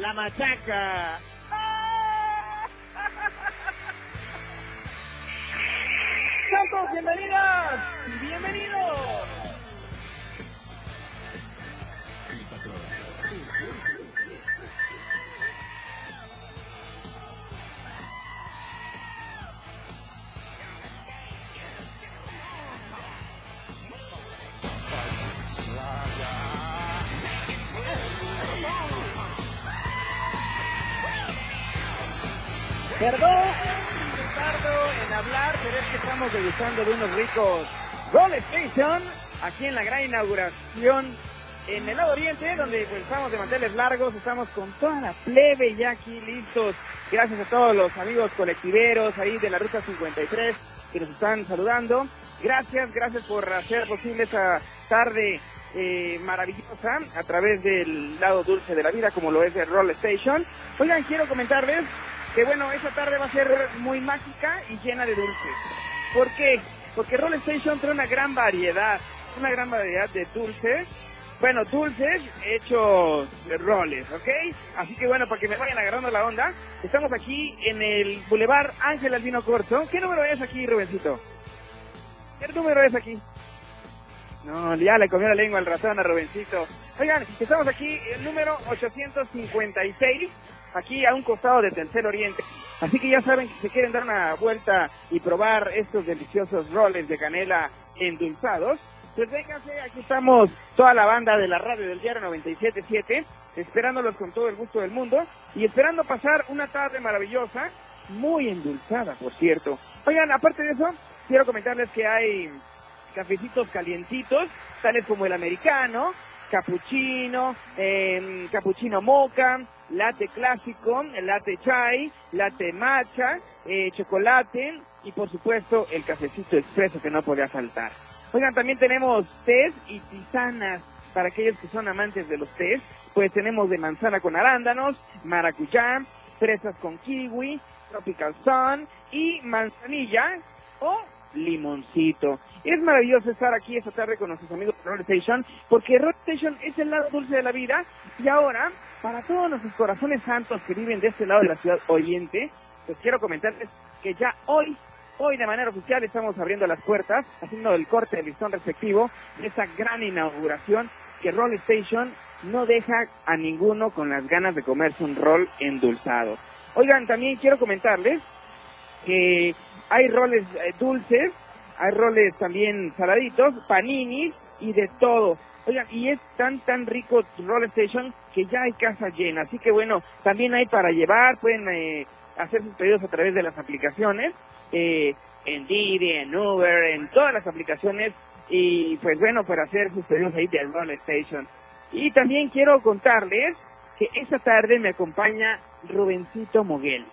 La machaca. ¡Santos, bienvenidas! ¡Bienvenidos! Perdón, en hablar, pero es que estamos degustando de unos ricos Roll Station aquí en la gran inauguración en el lado oriente, donde pues estamos de manteles largos, estamos con toda la plebe ya aquí listos. Gracias a todos los amigos colectiveros ahí de la Ruta 53 que nos están saludando. Gracias, gracias por hacer posible esta tarde eh, maravillosa a través del lado dulce de la vida, como lo es el Roll Station. Oigan, quiero comentarles que bueno, esta tarde va a ser muy mágica y llena de dulces. ¿Por qué? Porque Roll Station trae una gran variedad, una gran variedad de dulces. Bueno, dulces hechos de roles, ¿ok? Así que bueno, para que me vayan agarrando la onda, estamos aquí en el Boulevard Ángel Albino Corto. ¿Qué número es aquí, Rubencito? ¿Qué número es aquí? No, ya le comió la lengua al ratón a Rubencito. Oigan, estamos aquí, el número 856, aquí a un costado de Tercer Oriente. Así que ya saben que si quieren dar una vuelta y probar estos deliciosos roles de canela endulzados, pues vénganse, aquí estamos toda la banda de la radio del diario 977, esperándolos con todo el gusto del mundo y esperando pasar una tarde maravillosa, muy endulzada, por cierto. Oigan, aparte de eso, quiero comentarles que hay cafecitos calientitos, tales como el americano, capuchino, eh, capuchino moca, latte clásico, latte chai, latte matcha, eh, chocolate y por supuesto el cafecito expreso que no podía faltar. Oigan, también tenemos tés y tisanas para aquellos que son amantes de los tés. Pues tenemos de manzana con arándanos, maracuyá, fresas con kiwi, tropical sun y manzanilla o limoncito. Es maravilloso estar aquí esta tarde con nuestros amigos de Roll Station, porque Roll Station es el lado dulce de la vida y ahora, para todos nuestros corazones santos que viven de este lado de la ciudad oriente, pues quiero comentarles que ya hoy, hoy de manera oficial estamos abriendo las puertas, haciendo el corte de listón respectivo de esta gran inauguración que Roll Station no deja a ninguno con las ganas de comerse un rol endulzado. Oigan, también quiero comentarles que hay roles eh, dulces, hay roles también saladitos, paninis y de todo. Oigan, y es tan, tan rico Roll Station que ya hay casa llena. Así que bueno, también hay para llevar, pueden eh, hacer sus pedidos a través de las aplicaciones, eh, en Didi, en Uber, en todas las aplicaciones. Y pues bueno, para hacer sus pedidos ahí de Roll Station. Y también quiero contarles que esta tarde me acompaña Rubencito Moguel.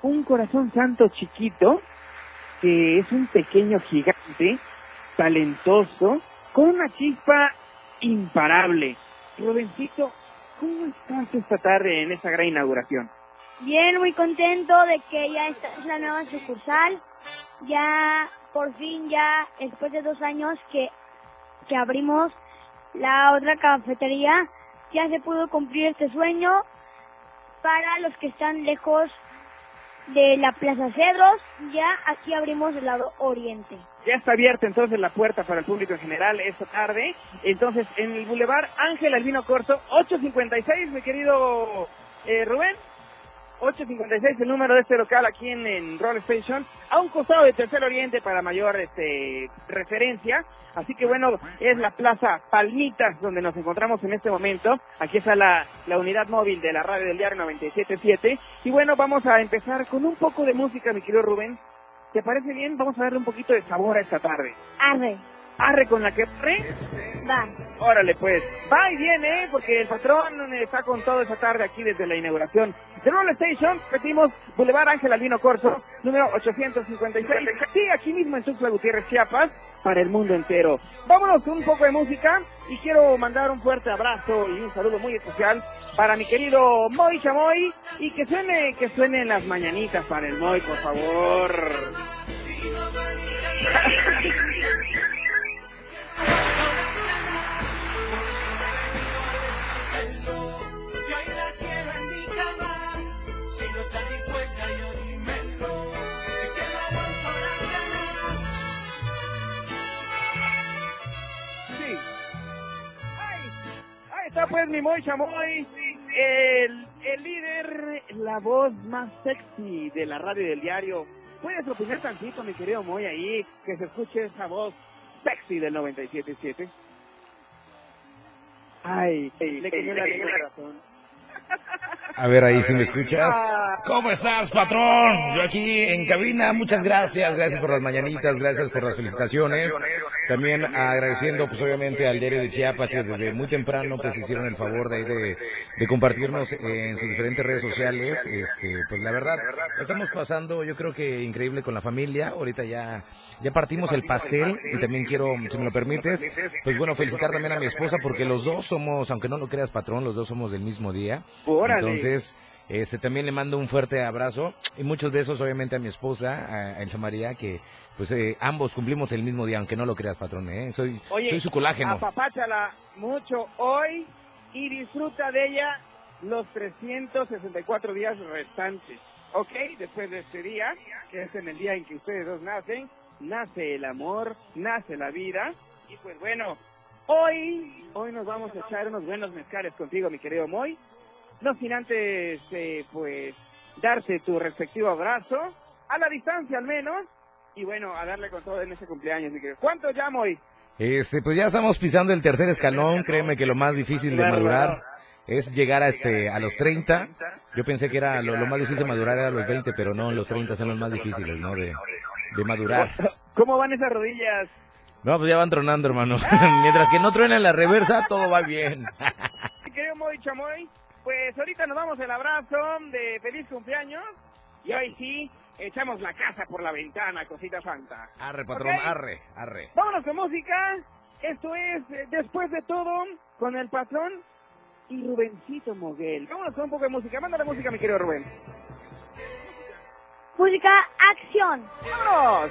Un corazón santo chiquito que es un pequeño gigante, talentoso, con una chispa imparable. Rubencito, ¿cómo estás esta tarde en esta gran inauguración? Bien, muy contento de que ya esta es la nueva sucursal. Ya, por fin, ya después de dos años que, que abrimos la otra cafetería, ya se pudo cumplir este sueño para los que están lejos de la Plaza Cedros, ya aquí abrimos el lado oriente. ya está abierta entonces la puerta para el público en general esta tarde. Entonces, en el Boulevard Ángel Albino Corso, 856, mi querido eh, Rubén. 856 el número de este local aquí en, en Roll Station, a un costado de Tercer Oriente para mayor este, referencia. Así que bueno, es la Plaza Palmitas donde nos encontramos en este momento. Aquí está la, la unidad móvil de la radio del diario 977. Y bueno, vamos a empezar con un poco de música, mi querido Rubén. ¿Te parece bien? Vamos a darle un poquito de sabor a esta tarde. Arre. Arre con la que arre. Va. Órale pues. Va y viene, porque el patrón está con todo esta tarde aquí desde la inauguración de Roll Station. Repetimos, Boulevard Ángel Albino Corso, número 856. Sí, aquí mismo en Tuxtla Gutiérrez, Chiapas, para el mundo entero. Vámonos con un poco de música y quiero mandar un fuerte abrazo y un saludo muy especial para mi querido Moy Chamoy y que suene, que suenen las mañanitas para el Moy, por favor. pues mi Moy Chamoy, el, el líder, la voz más sexy de la radio del diario. ¿Puedes opinar tantito, mi querido Moy, ahí, que se escuche esa voz sexy del 97.7? Ay, le cayó la lengua al corazón. A ver, ahí si me escuchas. Ah. ¿Cómo estás, patrón? Yo aquí en cabina, muchas gracias, gracias por las mañanitas, gracias por las felicitaciones. También agradeciendo, pues obviamente, al diario de Chiapas, que desde muy temprano, pues hicieron el favor de, de, de compartirnos en sus diferentes redes sociales. Este, pues la verdad, estamos pasando, yo creo que increíble con la familia. Ahorita ya, ya partimos el pastel y también quiero, si me lo permites, pues bueno, felicitar también a mi esposa porque los dos somos, aunque no lo creas, patrón, los dos somos del mismo día. Órale. Entonces, este, también le mando un fuerte abrazo y muchos besos obviamente a mi esposa, a Elsa María, que pues eh, ambos cumplimos el mismo día, aunque no lo creas, patrón, ¿eh? Soy, Oye, soy su colágeno. apapáchala mucho hoy y disfruta de ella los 364 días restantes. ¿Ok? Después de este día, que es en el día en que ustedes dos nacen, nace el amor, nace la vida. Y pues bueno, hoy, hoy nos vamos a echar unos buenos mezcales contigo, mi querido Moy. No sin antes, eh, pues, darte tu respectivo abrazo, a la distancia al menos, y bueno, a darle con todo en ese cumpleaños, mi querido. ¿Cuánto ya, Moy? Este, pues ya estamos pisando el tercer escalón, créeme que lo más difícil de madurar es llegar a este a los 30. Yo pensé que era lo, lo más difícil de madurar era los 20, pero no, los 30 son los más difíciles, ¿no? De, de madurar. ¿Cómo van esas rodillas? No, pues ya van tronando, hermano. Mientras que no truena en la reversa, todo va bien. Querido Moy Chamoy, pues ahorita nos damos el abrazo de feliz cumpleaños y hoy sí echamos la casa por la ventana, cosita santa. Arre, patrón, arre, arre. Vámonos con música. Esto es eh, Después de todo con el patrón y Rubencito Moguel. Vámonos con un poco de música. Mándale música, mi querido Rubén. Música, acción. ¡Vámonos!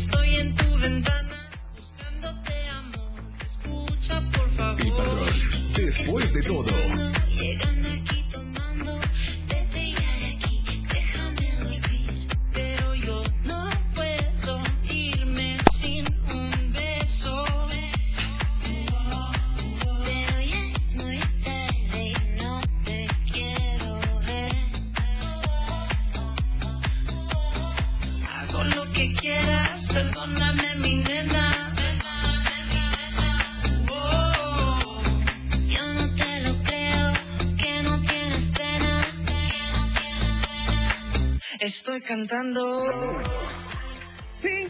estoy en tu ventana buscándote amor. Escucha por favor. El patrón, después de todo, Estoy cantando. Sí,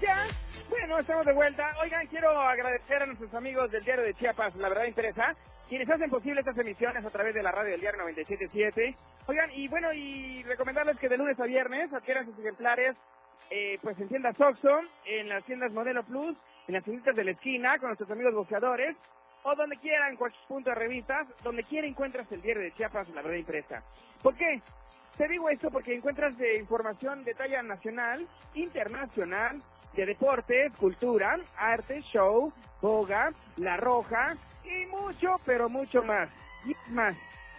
ya. Bueno, estamos de vuelta. Oigan, quiero agradecer a nuestros amigos del diario de Chiapas, la verdad interesa, quienes hacen posible estas emisiones a través de la radio del diario 97.7. Oigan, y bueno, y recomendarles que de lunes a viernes adquieran sus ejemplares eh, pues en tiendas Oxxo, en las tiendas Modelo Plus, en las tienditas de la esquina, con nuestros amigos boxeadores, o donde quiera, en cualquier punto de revistas, donde quiera encuentras el diario de Chiapas, la verdad impresa. ¿Por qué? Te digo esto porque encuentras de información de talla nacional, internacional, de deportes, cultura, arte, show, boga, la roja y mucho, pero mucho más. Y más,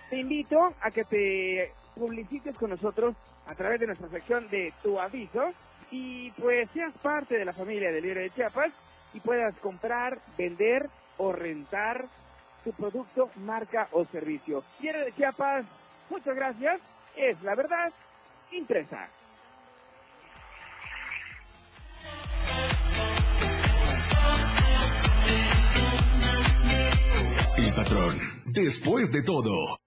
te invito a que te publicites con nosotros a través de nuestra sección de Tu Aviso y pues seas parte de la familia del Diario de Chiapas y puedas comprar, vender o rentar tu producto, marca o servicio. Diario de Chiapas, muchas gracias. Es la verdad impresa. El patrón, después de todo.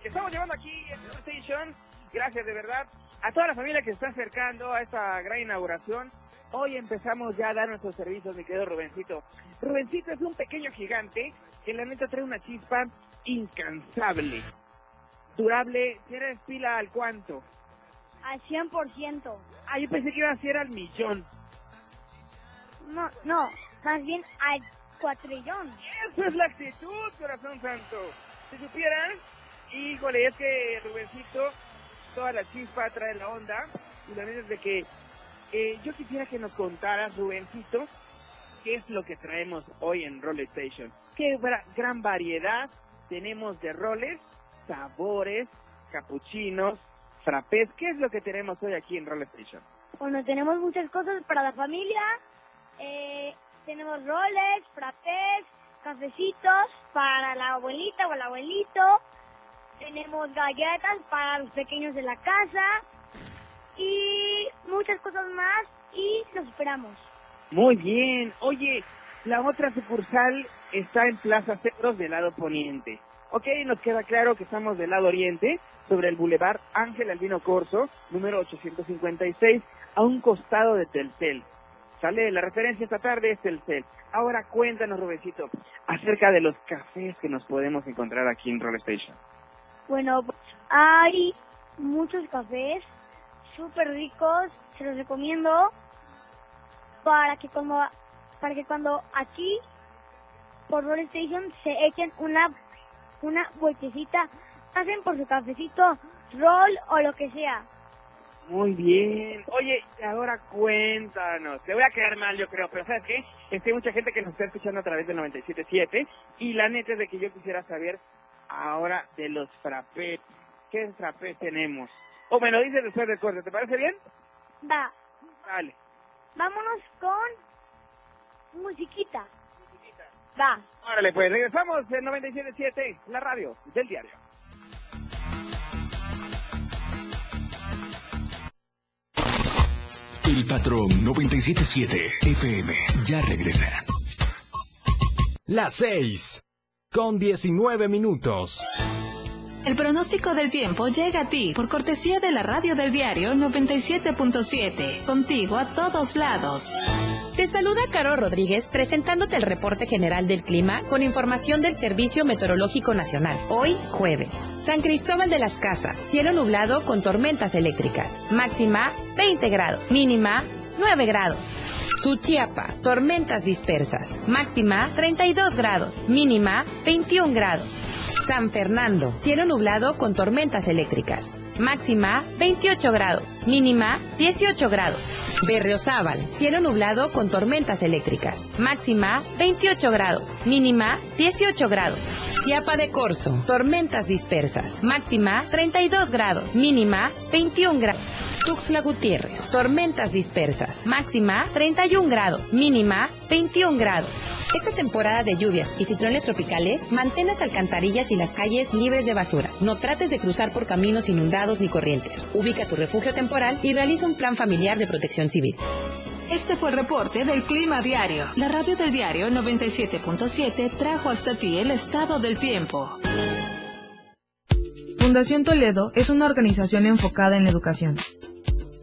Que estamos llevando aquí en Station. Gracias de verdad a toda la familia que se está acercando a esta gran inauguración. Hoy empezamos ya a dar nuestros servicios, mi querido Rubencito. Rubencito es un pequeño gigante que la neta trae una chispa incansable. Durable, ¿tienes pila al cuánto? Al 100%. Ah, yo pensé que iba a ser al millón. No, no, más bien al cuatrillón. Eso es la actitud, corazón santo. Si supieran, híjole, es que Rubencito, toda la chispa trae la onda. Y la verdad es de que eh, yo quisiera que nos contaras, Rubencito, qué es lo que traemos hoy en Roll Station. Qué gra- gran variedad tenemos de roles, sabores, capuchinos, frappés. ¿Qué es lo que tenemos hoy aquí en Roll Station? Bueno, tenemos muchas cosas para la familia. Eh, tenemos roles, frappés, cafecitos para la abuelita o el abuelito. Tenemos galletas para los pequeños de la casa. Y muchas cosas más. Y los esperamos. Muy bien. Oye, la otra sucursal está en Plaza Cedros del lado poniente. Ok, nos queda claro que estamos del lado oriente, sobre el Boulevard Ángel Albino Corso, número 856, a un costado de Telcel. Sale la referencia esta tarde es Telcel. Ahora cuéntanos, Rubecito, acerca de los cafés que nos podemos encontrar aquí en Roll Station. Bueno, hay muchos cafés súper ricos, se los recomiendo para que cuando para que cuando aquí por Roll Station se echen una una vueltecita, hacen por su cafecito, roll o lo que sea. Muy bien. Oye, ahora cuéntanos. Te voy a quedar mal, yo creo, pero ¿sabes qué? Es que hay mucha gente que nos está escuchando a través del 97.7 y la neta es de que yo quisiera saber ahora de los frappés. ¿Qué frappés tenemos? O me lo dices después del corte, ¿te parece bien? Va, Dale. vámonos con musiquita. Va. Órale, pues regresamos en 97.7, la radio del diario. El patrón 977 FM ya regresa. Las 6 con 19 minutos. El pronóstico del tiempo llega a ti por cortesía de la radio del diario 97.7, contigo a todos lados. Te saluda Caro Rodríguez presentándote el reporte general del clima con información del Servicio Meteorológico Nacional. Hoy, jueves. San Cristóbal de las Casas, cielo nublado con tormentas eléctricas. Máxima 20 grados, mínima 9 grados. Suchiapa, tormentas dispersas. Máxima 32 grados, mínima 21 grados. San Fernando, cielo nublado con tormentas eléctricas. Máxima 28 grados, mínima 18 grados. Berriozábal, cielo nublado con tormentas eléctricas. Máxima 28 grados, mínima 18 grados. Chiapa de Corzo, tormentas dispersas. Máxima 32 grados, mínima 21 grados. Tuxtla Gutiérrez, tormentas dispersas. Máxima 31 grados, mínima 21 grados. Esta temporada de lluvias y ciclones tropicales, mantén las alcantarillas y las calles libres de basura. No trates de cruzar por caminos inundados ni corrientes. Ubica tu refugio temporal y realiza un plan familiar de protección civil. Este fue el reporte del Clima Diario. La radio del diario 97.7 trajo hasta ti el estado del tiempo. Fundación Toledo es una organización enfocada en la educación.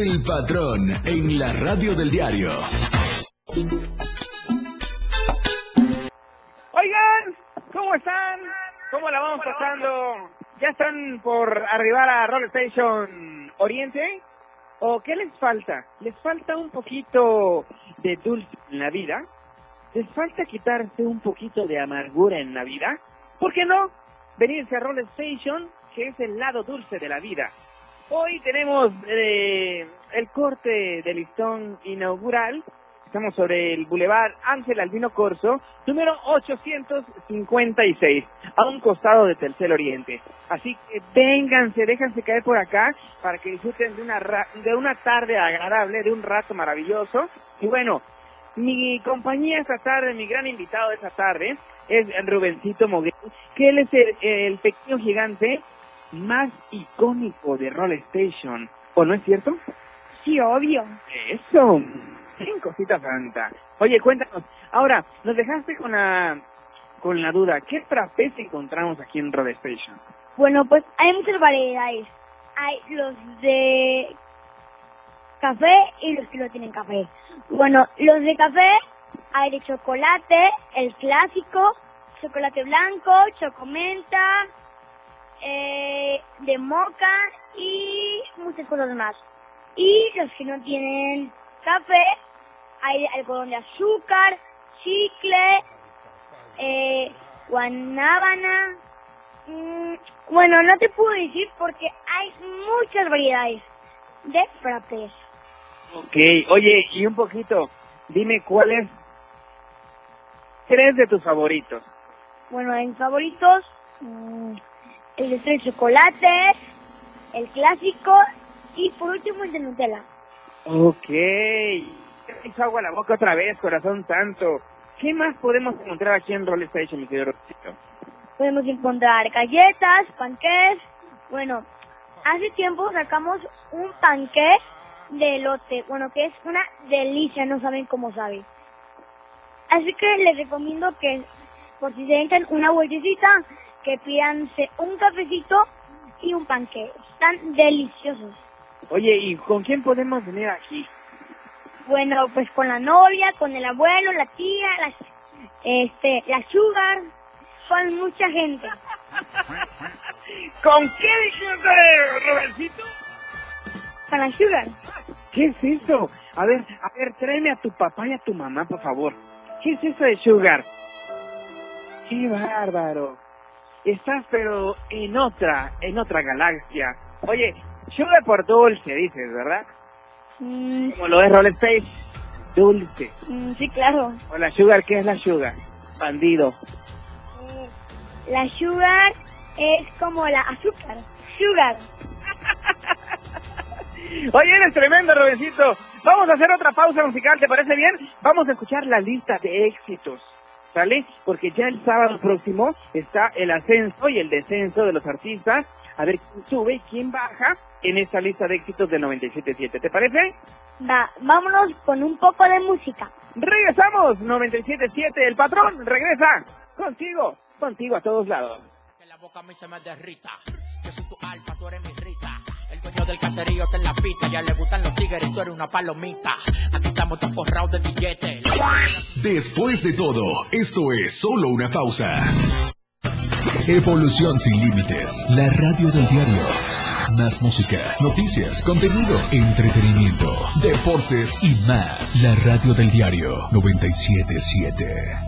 El patrón en la radio del diario. Oigan, ¿cómo están? ¿Cómo la vamos pasando? ¿Ya están por arribar a Roll Station Oriente? ¿O qué les falta? ¿Les falta un poquito de dulce en la vida? ¿Les falta quitarse un poquito de amargura en la vida? ¿Por qué no? Venirse a Roll Station, que es el lado dulce de la vida. Hoy tenemos eh, el corte de listón inaugural. Estamos sobre el Boulevard Ángel Albino Corso, número 856, a un costado de Tercer Oriente. Así que vénganse, déjense caer por acá para que disfruten de una, ra- de una tarde agradable, de un rato maravilloso. Y bueno, mi compañía esta tarde, mi gran invitado de esta tarde, es Rubencito Moguel, que él es el, el pequeño gigante más icónico de Roll Station. ¿O no es cierto? Sí, obvio. Eso. Bien, cosita santa. Oye, cuéntanos. Ahora, nos dejaste con la con la duda. ¿Qué frappés encontramos aquí en Roll Station? Bueno, pues hay muchas variedades. Hay los de café y los que no tienen café. Bueno, los de café hay de chocolate, el clásico, chocolate blanco, chocomenta, eh, de moca y muchas cosas más. Y los que no tienen café, hay algodón de azúcar, chicle, eh, guanábana. Mm, bueno, no te puedo decir porque hay muchas variedades de frappés. Ok, oye, y un poquito, dime cuáles tres de tus favoritos. Bueno, en favoritos, mm, el de tres chocolates, el clásico y por último el de Nutella. Ok. Me hizo agua la boca otra vez, corazón santo. ¿Qué más podemos encontrar aquí en Roll Station, mi querido Rosito? Podemos encontrar galletas, panqués. Bueno, hace tiempo sacamos un panqué de elote, bueno, que es una delicia, no saben cómo sabe. Así que les recomiendo que, por si se echan una vueltecita, que pidanse un cafecito y un panqué. Están deliciosos. Oye, ¿y con quién podemos venir aquí? Bueno, pues con la novia, con el abuelo, la tía, la, este, la sugar, con mucha gente. ¿Con qué dijiste, Robertito? Con la sugar. ¿Qué es eso? A ver, a ver, tráeme a tu papá y a tu mamá, por favor. ¿Qué es eso de sugar? ¡Qué bárbaro! Estás pero en otra, en otra galaxia. Oye, sugar por dulce, dices, ¿verdad? Mm, Como lo es Roll Space, dulce. mm, sí, claro. O la sugar, ¿qué es la sugar? Bandido. Eh, La sugar es como la azúcar. Sugar. Oye, eres tremendo, Robencito. Vamos a hacer otra pausa musical, ¿te parece bien? Vamos a escuchar la lista de éxitos, ¿sale? Porque ya el sábado próximo está el ascenso y el descenso de los artistas. A ver quién sube y quién baja en esta lista de éxitos de 97.7. ¿Te parece? Va, vámonos con un poco de música. Regresamos, 97.7. El patrón regresa contigo, contigo a todos lados. Que la boca a mí se me derrita. Yo soy tu alfa, tú eres mi rita. El dueño del caserío está en la pista. Ya le gustan los tigres y tú eres una palomita. Aquí estamos todos forrados de billetes. Después de todo, esto es solo una pausa. Evolución sin límites. La radio del diario Más música, noticias, contenido, entretenimiento, deportes y más. La radio del diario 977.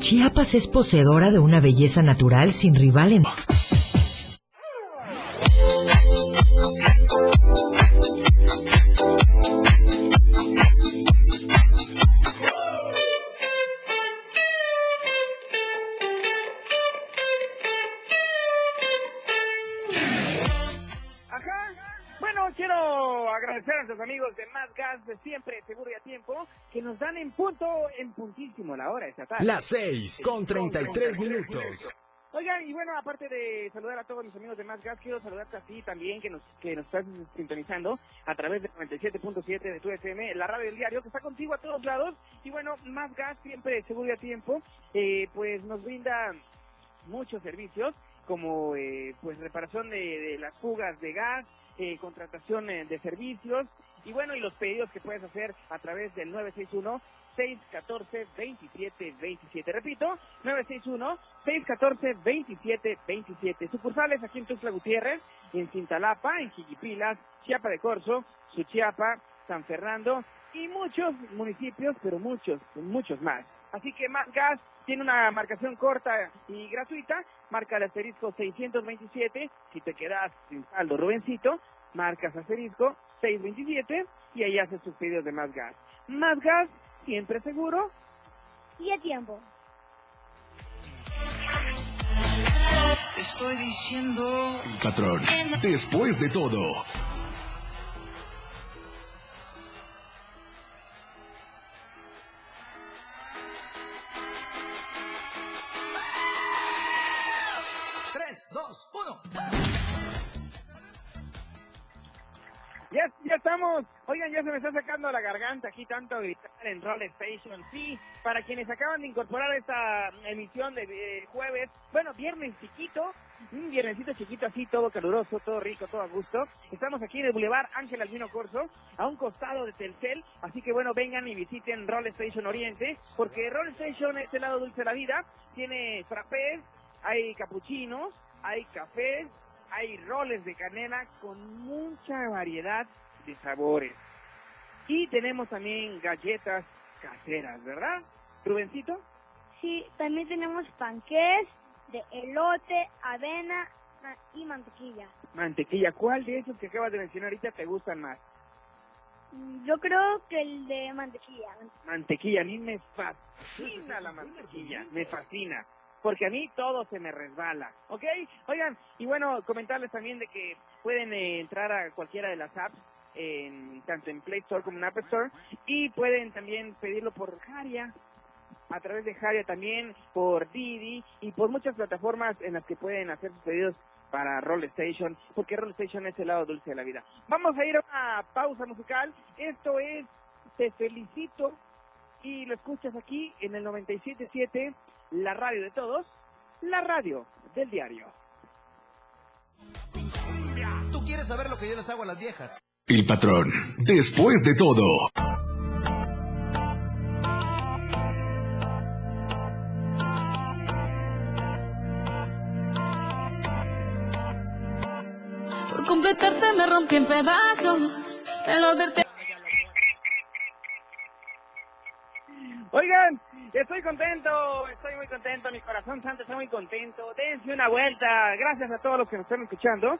Chiapas es poseedora de una belleza natural sin rival en... nuestros amigos de Más Gas de siempre, seguro y a tiempo, que nos dan en punto, en puntísimo la hora esta tarde. Las 6. Con 33 minutos. Oigan, y bueno, aparte de saludar a todos mis amigos de Más Gas, quiero saludarte a ti también, que nos, que nos estás sintonizando a través de 97.7 de tu FM, la radio del diario, que está contigo a todos lados. Y bueno, Más Gas, siempre seguro y a tiempo, eh, pues nos brinda muchos servicios, como eh, pues reparación de, de las fugas de gas, eh, contratación eh, de servicios, y bueno, y los pedidos que puedes hacer a través del 961 614-2727. Repito, 961-614-2727. Sucursales aquí en Tuxtla Gutiérrez, en Cintalapa, en Jiquipilas, Chiapa de Corzo, Suchiapa, San Fernando y muchos municipios, pero muchos, muchos más. Así que Más Gas tiene una marcación corta y gratuita. Marca el asterisco 627. Si te quedas sin saldo, Rubencito, marcas asterisco 627 y ahí haces tus pedidos de Más Gas. Más Gas, siempre seguro. Y a tiempo. Estoy diciendo... El patrón. Después de todo. Se me está sacando la garganta aquí tanto gritar en Roll Station. Sí, para quienes acaban de incorporar esta emisión de eh, jueves, bueno, viernes chiquito, un viernesito chiquito así, todo caluroso, todo rico, todo a gusto. Estamos aquí en el Boulevard Ángel Albino Corso, a un costado de Telcel. Así que bueno, vengan y visiten Roll Station Oriente, porque Roll Station es el lado dulce de la vida. Tiene frappés, hay capuchinos, hay cafés, hay roles de canela con mucha variedad de sabores. Y tenemos también galletas caseras, ¿verdad? Rubencito. Sí, también tenemos panqués de elote, avena y mantequilla. Mantequilla, ¿cuál de esos que acabas de mencionar ahorita te gustan más? Mm, Yo creo que el de mantequilla. Mantequilla, a mí me fascina la mantequilla, me fascina. Porque a mí todo se me resbala, ¿ok? Oigan, y bueno, comentarles también de que pueden eh, entrar a cualquiera de las apps, en, tanto en Play Store como en App Store, y pueden también pedirlo por Jaria, a través de Jaria también, por Didi, y por muchas plataformas en las que pueden hacer sus pedidos para Roll Station, porque Roll es el lado dulce de la vida. Vamos a ir a una pausa musical. Esto es Te Felicito y lo escuchas aquí en el 97.7, la radio de todos, la radio del diario. Tú quieres saber lo que yo les hago a las viejas. El patrón. Después de todo. Por completarte me rompí en pedazos. El verte. Oigan, estoy contento, estoy muy contento, mi corazón santo está muy contento. Dense una vuelta, gracias a todos los que nos están escuchando.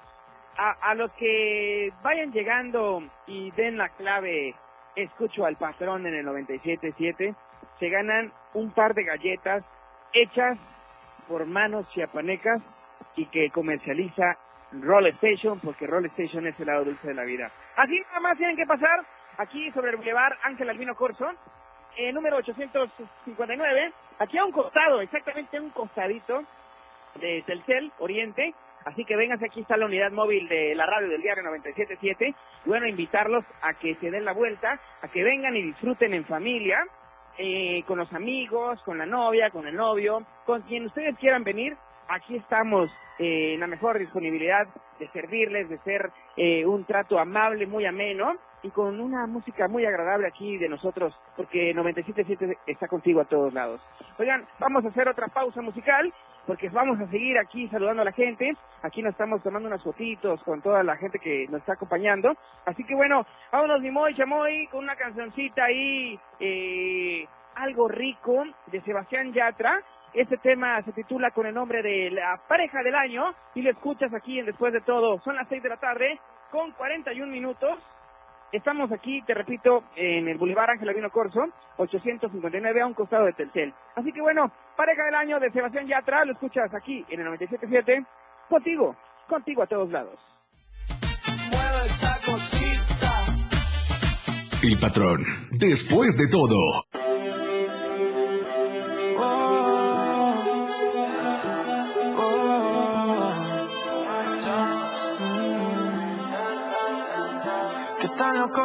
A, a los que vayan llegando y den la clave escucho al patrón en el 97.7, se ganan un par de galletas hechas por manos chiapanecas y que comercializa Roll Station, porque Roll Station es el lado dulce de la vida. Así nada más tienen que pasar aquí sobre el Boulevard Ángel Albino Corso, eh, número 859, aquí a un costado, exactamente a un costadito de Telcel Oriente. Así que vénganse, aquí está la unidad móvil de la radio del diario 977. Y bueno, invitarlos a que se den la vuelta, a que vengan y disfruten en familia, eh, con los amigos, con la novia, con el novio, con quien ustedes quieran venir. Aquí estamos eh, en la mejor disponibilidad de servirles, de ser eh, un trato amable, muy ameno y con una música muy agradable aquí de nosotros, porque 97.7 está contigo a todos lados. Oigan, vamos a hacer otra pausa musical porque vamos a seguir aquí saludando a la gente. Aquí nos estamos tomando unas fotitos con toda la gente que nos está acompañando. Así que bueno, vámonos mi Moy Chamoy con una cancioncita ahí, eh, algo rico de Sebastián Yatra. Este tema se titula con el nombre de la pareja del año y lo escuchas aquí en Después de Todo. Son las 6 de la tarde con 41 minutos. Estamos aquí, te repito, en el Boulevard Ángel Avino Corso, 859 a un costado de Telcel. Así que bueno, pareja del año de Sebastián Yatra, lo escuchas aquí en el 97.7, contigo, contigo a todos lados. Esa cosita. El patrón, después de todo.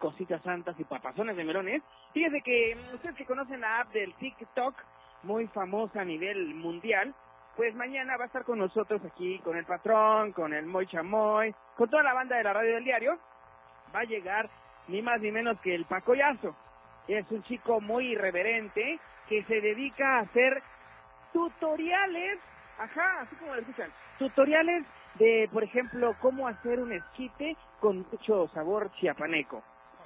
cositas santas y papazones de melones. Fíjense que mm, ustedes que conocen la app del TikTok, muy famosa a nivel mundial, pues mañana va a estar con nosotros aquí, con el patrón, con el Moy Chamoy, con toda la banda de la radio del diario. Va a llegar ni más ni menos que el Pacoyazo. Es un chico muy irreverente que se dedica a hacer tutoriales, ajá, así como lo escuchan, tutoriales de, por ejemplo, cómo hacer un esquite con mucho sabor chiapaneco.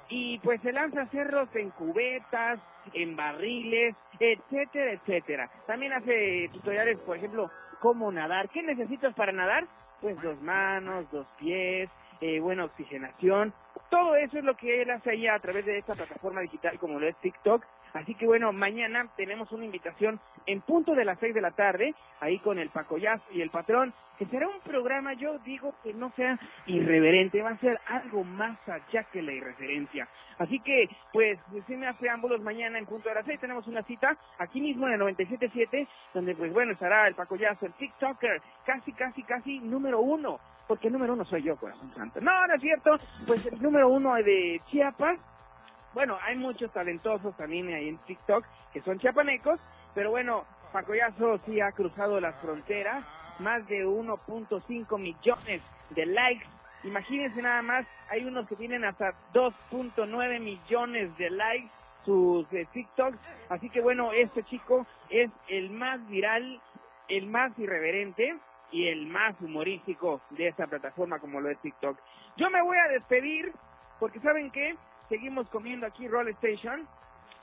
Y pues se lanza cerros en cubetas, en barriles, etcétera, etcétera. También hace tutoriales, por ejemplo, cómo nadar. ¿Qué necesitas para nadar? Pues dos manos, dos pies, eh, buena oxigenación. Todo eso es lo que él hace ahí a través de esta plataforma digital como lo es TikTok. Así que bueno, mañana tenemos una invitación en punto de las seis de la tarde, ahí con el Pacoyazo y el patrón, que será un programa, yo digo que no sea irreverente, va a ser algo más allá que la irreverencia. Así que, pues, sin más preámbulos, mañana en punto de las seis tenemos una cita aquí mismo en el 97.7, donde pues bueno, estará el Pacoyazo, el TikToker, casi, casi, casi número uno, porque el número uno soy yo, corazón santo. No, no es cierto, pues el número uno de Chiapas, bueno, hay muchos talentosos también ahí en TikTok que son chiapanecos, pero bueno, Pacoyazo sí ha cruzado las fronteras, más de 1.5 millones de likes. Imagínense nada más, hay unos que tienen hasta 2.9 millones de likes sus eh, TikToks, así que bueno, este chico es el más viral, el más irreverente y el más humorístico de esta plataforma como lo es TikTok. Yo me voy a despedir porque saben qué, seguimos comiendo aquí Roll Station.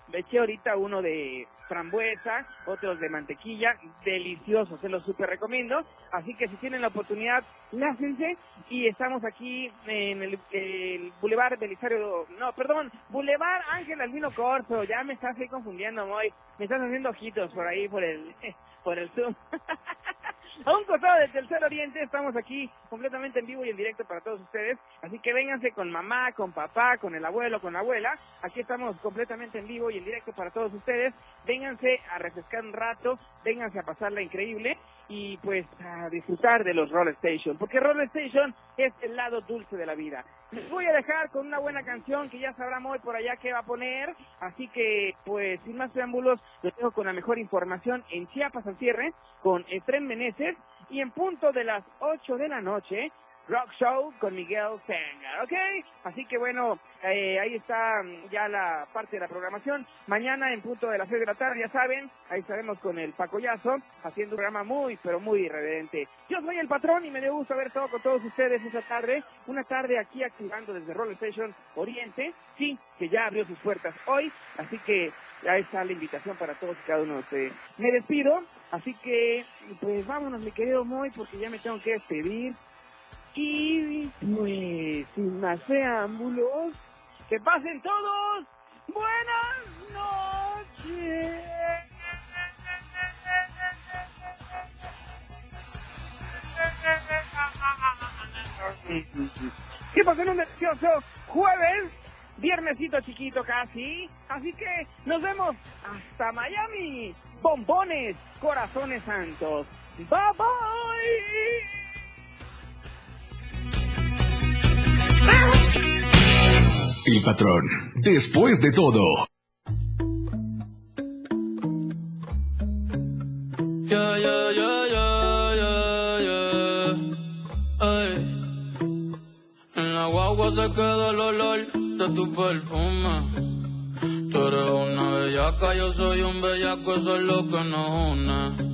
Me ahorita uno de frambuesa, otros de mantequilla, delicioso, se los super recomiendo. Así que si tienen la oportunidad, lácense. Y estamos aquí en el, el Boulevard Belisario, no, perdón, Boulevard Ángel Albino Corso. Ya me estás ahí confundiendo, Moy. Me estás haciendo ojitos por ahí, por el, por el Zoom. A un costado del Tercer Oriente estamos aquí completamente en vivo y en directo para todos ustedes. Así que vénganse con mamá, con papá, con el abuelo, con la abuela. Aquí estamos completamente en vivo y en directo para todos ustedes. Vénganse a refrescar un rato, vénganse a pasarla increíble y pues a disfrutar de los Roll Station. Porque Roll Station es el lado dulce de la vida. Les voy a dejar con una buena canción que ya sabrá hoy por allá qué va a poner. Así que pues sin más preámbulos, los dejo con la mejor información en Chiapas al cierre con Efren Meneses y en punto de las 8 de la noche Rock Show con Miguel Sengar, ¿ok? Así que bueno, eh, ahí está mm, ya la parte de la programación. Mañana en punto de las 6 de la tarde, ya saben, ahí estaremos con el Pacoyazo haciendo un programa muy, pero muy irreverente. Yo soy el patrón y me dio gusto haber estado con todos ustedes esta tarde. Una tarde aquí activando desde Roll Station Oriente, sí, que ya abrió sus puertas hoy, así que ya está la invitación para todos y cada uno de ustedes. Me despido, así que pues vámonos mi querido Moy porque ya me tengo que despedir. Y sin más preámbulos, que pasen todos. Buenas noches. ¿Qué pasó en un delicioso jueves? Viernesito chiquito casi. Así que nos vemos hasta Miami. Bombones, corazones santos. Bye bye. El patrón, después de todo. Yeah, yeah, yeah, yeah, yeah, yeah. Ay. En la guagua se queda el olor de tu perfume. Tú eres una bellaca, yo soy un bellaco, eso es lo que nos une.